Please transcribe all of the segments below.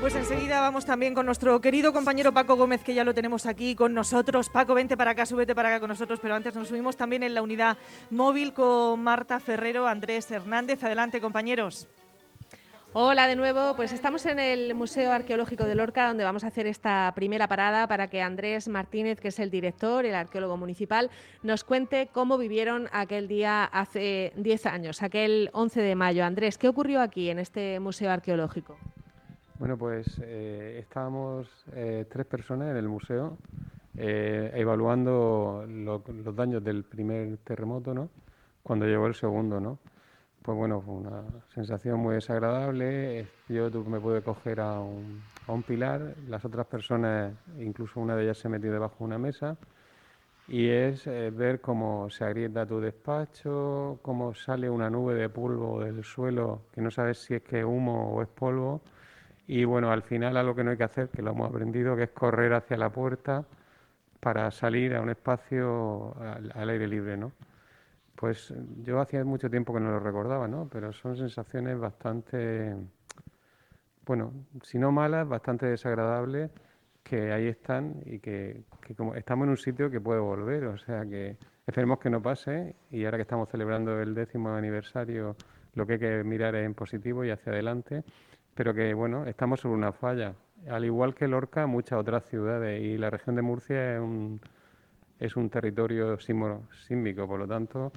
Pues enseguida vamos también con nuestro querido compañero Paco Gómez, que ya lo tenemos aquí con nosotros. Paco, vente para acá, súbete para acá con nosotros, pero antes nos subimos también en la unidad móvil con Marta Ferrero, Andrés Hernández. Adelante, compañeros. Hola de nuevo, pues estamos en el Museo Arqueológico de Lorca donde vamos a hacer esta primera parada para que Andrés Martínez, que es el director, el arqueólogo municipal, nos cuente cómo vivieron aquel día hace 10 años, aquel 11 de mayo. Andrés, ¿qué ocurrió aquí en este Museo Arqueológico? Bueno, pues eh, estábamos eh, tres personas en el museo eh, evaluando los daños del primer terremoto, ¿no? Cuando llegó el segundo, ¿no? pues bueno, fue una sensación muy desagradable. Yo me pude coger a un, a un pilar, las otras personas, incluso una de ellas se metió debajo de una mesa, y es eh, ver cómo se agrieta tu despacho, cómo sale una nube de polvo del suelo, que no sabes si es que humo o es polvo, y bueno, al final algo que no hay que hacer, que lo hemos aprendido, que es correr hacia la puerta para salir a un espacio al, al aire libre, ¿no? Pues yo hacía mucho tiempo que no lo recordaba, ¿no? Pero son sensaciones bastante, bueno, si no malas, bastante desagradables, que ahí están y que, como estamos en un sitio que puede volver, o sea que esperemos que no pase y ahora que estamos celebrando el décimo aniversario, lo que hay que mirar es en positivo y hacia adelante, pero que bueno, estamos sobre una falla. Al igual que Lorca, muchas otras ciudades y la región de Murcia es un es un territorio sísmico, por lo tanto,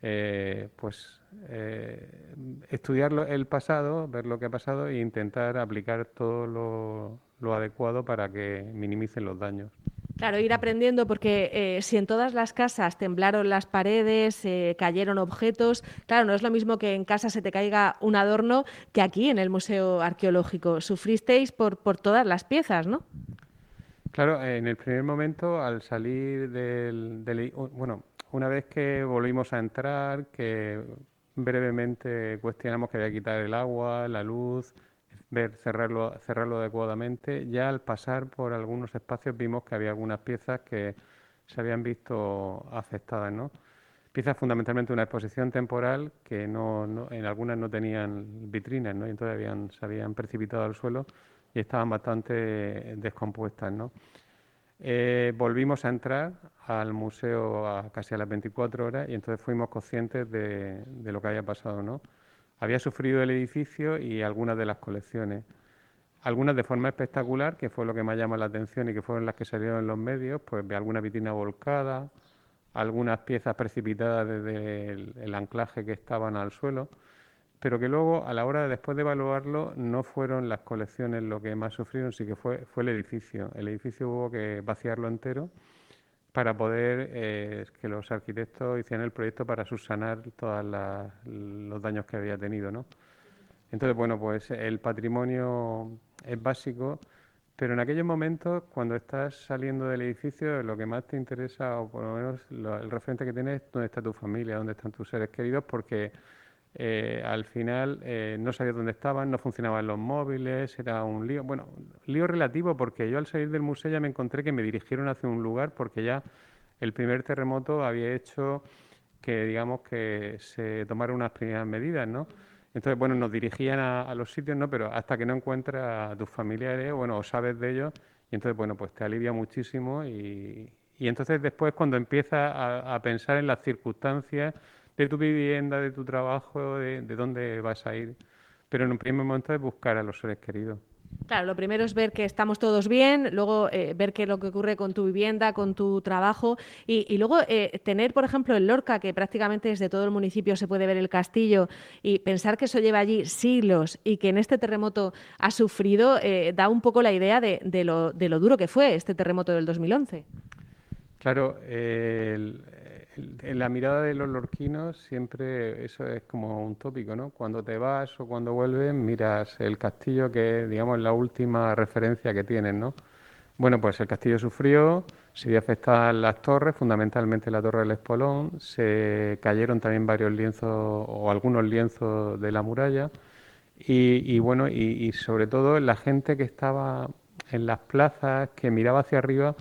eh, pues eh, estudiar el pasado, ver lo que ha pasado e intentar aplicar todo lo, adecuado para que minimicen los daños. Claro, ir aprendiendo, porque eh, si en todas las casas temblaron las paredes, cayeron objetos, claro, no es lo mismo que en casa se te caiga un adorno que aquí en el Museo Arqueológico. Sufristeis por, por todas las piezas, ¿no? Claro, en el primer momento, al salir del, Bueno, una vez que volvimos a entrar, que brevemente cuestionamos que había que quitar el agua, la luz, ver cerrarlo, adecuadamente, ya al pasar por algunos espacios vimos que había algunas piezas que se habían visto afectadas, ¿no? Piezas fundamentalmente de una exposición temporal que no, en algunas no tenían vitrinas, ¿no? Y entonces habían, se habían precipitado al suelo y estaban bastante descompuestas. ¿no? Eh, volvimos a entrar al museo a casi a las 24 horas y entonces fuimos conscientes de, lo que había pasado. ¿no? Había sufrido el edificio y algunas de las colecciones. Algunas de forma espectacular, que fue lo que más llama la atención y que fueron las que salieron en los medios, pues alguna vitrina volcada, algunas piezas precipitadas desde el anclaje que estaban al suelo pero que luego a la hora de después de evaluarlo no fueron las colecciones lo que más sufrieron, sí que fue, fue el edificio. El edificio hubo que vaciarlo entero para poder eh, que los arquitectos hicieran el proyecto para subsanar todos los daños que había tenido. ¿no? Entonces, bueno, pues el patrimonio es básico, pero en aquellos momentos, cuando estás saliendo del edificio, lo que más te interesa, o por lo menos el referente que tienes, es dónde está tu familia, dónde están tus seres queridos, porque eh, al final eh, no sabía dónde estaban, no funcionaban los móviles, era un lío. Bueno, lío relativo porque yo al salir del museo ya me encontré que me dirigieron hacia un lugar porque ya el primer terremoto había hecho que, digamos, que se tomaran unas primeras medidas, ¿no? Entonces, bueno, nos dirigían a, los sitios, ¿no? Pero hasta que no encuentras a tus familiares, bueno, o sabes de ellos, y entonces, bueno, pues te alivia muchísimo y, entonces después cuando empiezas a pensar en las circunstancias, de tu vivienda, de tu trabajo, de, dónde vas a ir. Pero en un primer momento es buscar a los seres queridos. Claro, lo primero es ver que estamos todos bien, luego eh, ver qué es lo que ocurre con tu vivienda, con tu trabajo y, luego eh, tener, por ejemplo, en Lorca, que prácticamente desde todo el municipio se puede ver el castillo y pensar que eso lleva allí siglos y que en este terremoto ha sufrido, eh, da un poco la idea de, lo, de, lo, duro que fue este terremoto del 2011. Claro, el, en la mirada de los lorquinos siempre eso es como un tópico, ¿no? Cuando te vas o cuando vuelves miras el castillo que es, digamos, la última referencia que tienen, ¿no? Bueno, pues el castillo sufrió, se vio afectadas las torres, fundamentalmente la torre del Espolón, se cayeron también varios lienzos o algunos lienzos de la muralla y, bueno, y sobre todo la gente que estaba en las plazas, que miraba hacia arriba,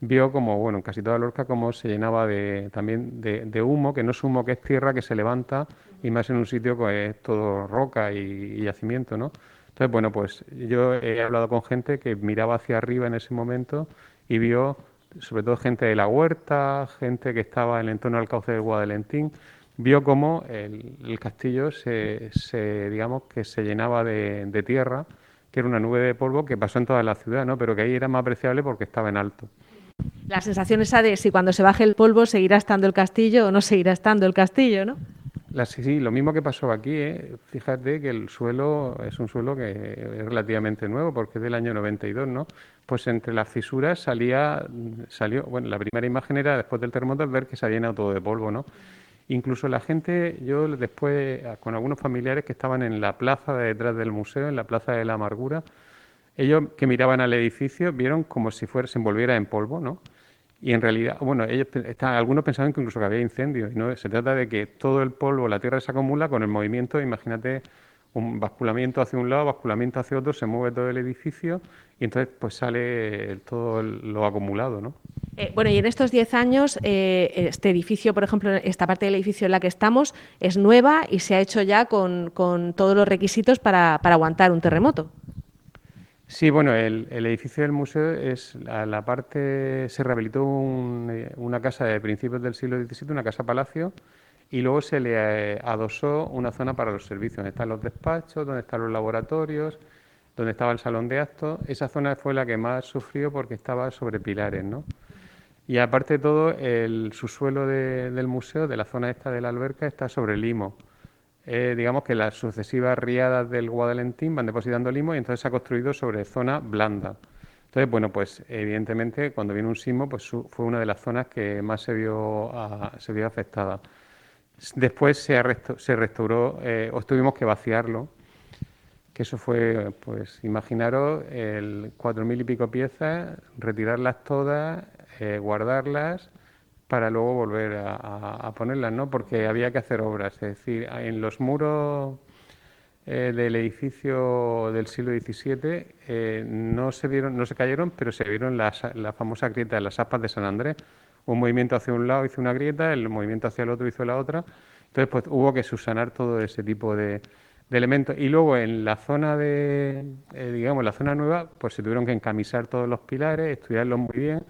vio como, bueno, en casi toda Lorca, como se llenaba de, también de, humo, que no es humo, que es tierra que se levanta, y más en un sitio que es todo roca y, yacimiento, ¿no? Entonces, bueno, pues yo he hablado con gente que miraba hacia arriba en ese momento y vio sobre todo gente de la huerta, gente que estaba en el entorno del cauce del Guadalentín, vio cómo el, castillo se, digamos, que se llenaba de, de, tierra, que era una nube de polvo que pasó en toda la ciudad, ¿no? pero que ahí era más apreciable porque estaba en alto. La sensación esa de si cuando se baje el polvo seguirá estando el castillo o no seguirá estando el castillo, ¿no? sí, lo mismo que pasó aquí, ¿eh? fíjate que el suelo es un suelo que es relativamente nuevo porque es del año 92, ¿no? Pues entre las fisuras salía, salió, bueno, la primera imagen era después del terremoto ver que se había llenado todo de polvo, ¿no? Incluso la gente, yo después con algunos familiares que estaban en la plaza de detrás del museo, en la plaza de la amargura, ellos que miraban al edificio vieron como si fuera, se envolviera en polvo, ¿no? Y en realidad, bueno, ellos algunos pensaban que incluso que había incendios. ¿no? Se trata de que todo el polvo, la tierra se acumula con el movimiento, imagínate un basculamiento hacia un lado, basculamiento hacia otro, se mueve todo el edificio y entonces pues sale todo lo acumulado, ¿no? Eh, bueno, y en estos 10 años, eh, este edificio, por ejemplo, esta parte del edificio en la que estamos, es nueva y se ha hecho ya con, todos los requisitos para aguantar un terremoto. Sí, bueno, el, edificio del museo es la, parte, se rehabilitó eh, una casa de principios del siglo XVII, una casa palacio, y luego se le eh, adosó una zona para los servicios, donde están los despachos, donde están los laboratorios, donde estaba el salón de actos. Esa zona fue la que más sufrió porque estaba sobre pilares, ¿no? Y aparte de todo, el subsuelo del museo, de la zona esta de la alberca, está sobre limo. Eh, digamos que las sucesivas riadas del Guadalentín van depositando limo y entonces se ha construido sobre zona blanda. Entonces, bueno, pues evidentemente cuando viene un sismo, pues fue una de las zonas que más se vio, se vio afectada. Después se, se restauró, eh, o tuvimos que vaciarlo, que eso fue, pues imaginaros, el cuatro mil y pico piezas, retirarlas todas, eh, guardarlas para luego volver a, ponerlas, ¿no? Porque había que hacer obras, es decir, en los muros eh, del edificio del siglo XVII eh, no se vieron, no se cayeron, pero se vieron las, la famosa grieta de las aspas de San Andrés. Un movimiento hacia un lado hizo una grieta, el movimiento hacia el otro hizo la otra. Entonces, pues hubo que subsanar todo ese tipo de, elementos. Y luego en la zona de, eh, digamos, la zona nueva, pues se tuvieron que encamisar todos los pilares, estudiarlos muy bien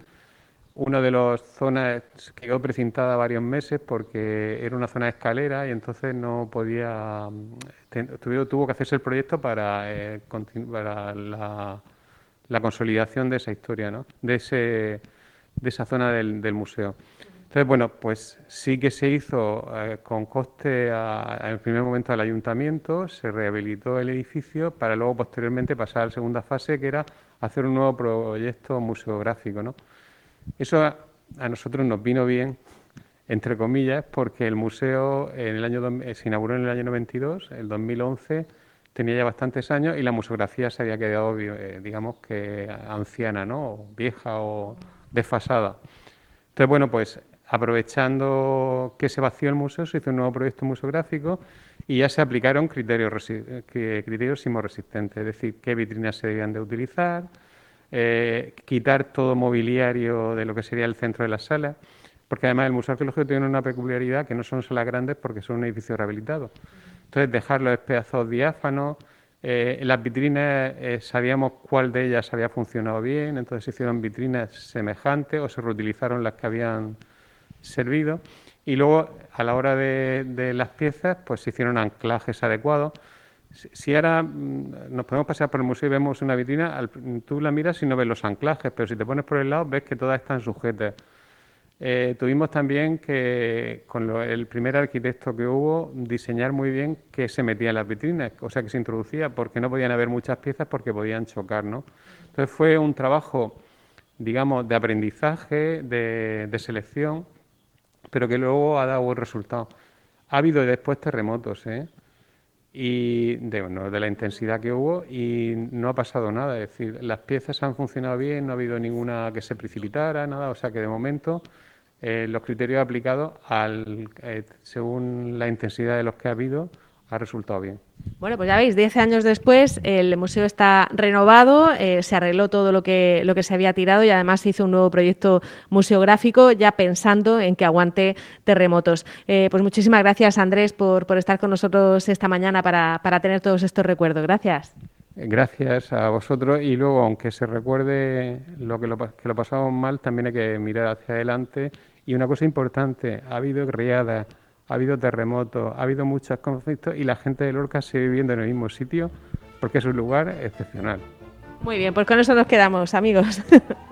una de las zonas que quedó precintada varios meses porque era una zona de escalera y entonces no podía, tuvo, tuvo que hacerse el proyecto para, eh, para la, consolidación de esa historia, ¿no? de, ese, de esa zona del, del, museo. Entonces, bueno, pues sí que se hizo eh, con coste en primer momento al ayuntamiento, se rehabilitó el edificio para luego posteriormente pasar a la segunda fase que era hacer un nuevo proyecto museográfico, ¿no? Eso a, nosotros nos vino bien, entre comillas, porque el museo en el año, eh, se inauguró en el año 92, el 2011 tenía ya bastantes años y la museografía se había quedado, eh, digamos que anciana, ¿no? vieja o desfasada. Entonces, bueno, pues aprovechando que se vació el museo, se hizo un nuevo proyecto museográfico y ya se aplicaron criterios, criterios sismoresistentes, es decir, qué vitrinas se debían de utilizar, eh, quitar todo mobiliario de lo que sería el centro de la sala, porque además el Museo Arqueológico tiene una peculiaridad que no son salas grandes porque son un edificio rehabilitado. Entonces, dejar los espejos diáfanos, eh, las vitrinas eh, sabíamos cuál de ellas había funcionado bien, entonces se hicieron vitrinas semejantes o se reutilizaron las que habían servido. Y luego, a la hora de, de las piezas, pues se hicieron anclajes adecuados. Si ahora mm, nos podemos pasar por el museo y vemos una vitrina, tú la miras y no ves los anclajes, pero si te pones por el lado ves que todas están sujetas. Eh, tuvimos también que, con el primer arquitecto que hubo, diseñar muy bien qué se metía en las vitrinas, o sea, que se introducía, porque no podían haber muchas piezas porque podían chocar, ¿no? Entonces fue un trabajo, digamos, de aprendizaje, de, de selección, pero que luego ha dado buen resultado. Ha habido después terremotos, ¿eh? Y de, de la intensidad que hubo y no ha pasado nada. Es decir, las piezas han funcionado bien, no ha habido ninguna que se precipitara, nada. O sea que de momento eh, los criterios aplicados al, eh, según la intensidad de los que ha habido ha resultado bien. Bueno, pues ya veis, diez años después el museo está renovado, eh, se arregló todo lo que, lo que se había tirado y además se hizo un nuevo proyecto museográfico ya pensando en que aguante terremotos. Eh, pues muchísimas gracias Andrés por, por, estar con nosotros esta mañana para, para tener todos estos recuerdos. Gracias. gracias a vosotros y luego, aunque se recuerde lo que lo, que lo pasamos mal, también hay que mirar hacia adelante. Y una cosa importante, ha habido riadas, ha habido terremotos, ha habido muchos conflictos y la gente de Lorca sigue viviendo en el mismo sitio porque es un lugar excepcional. Muy bien, pues con eso nos quedamos, amigos.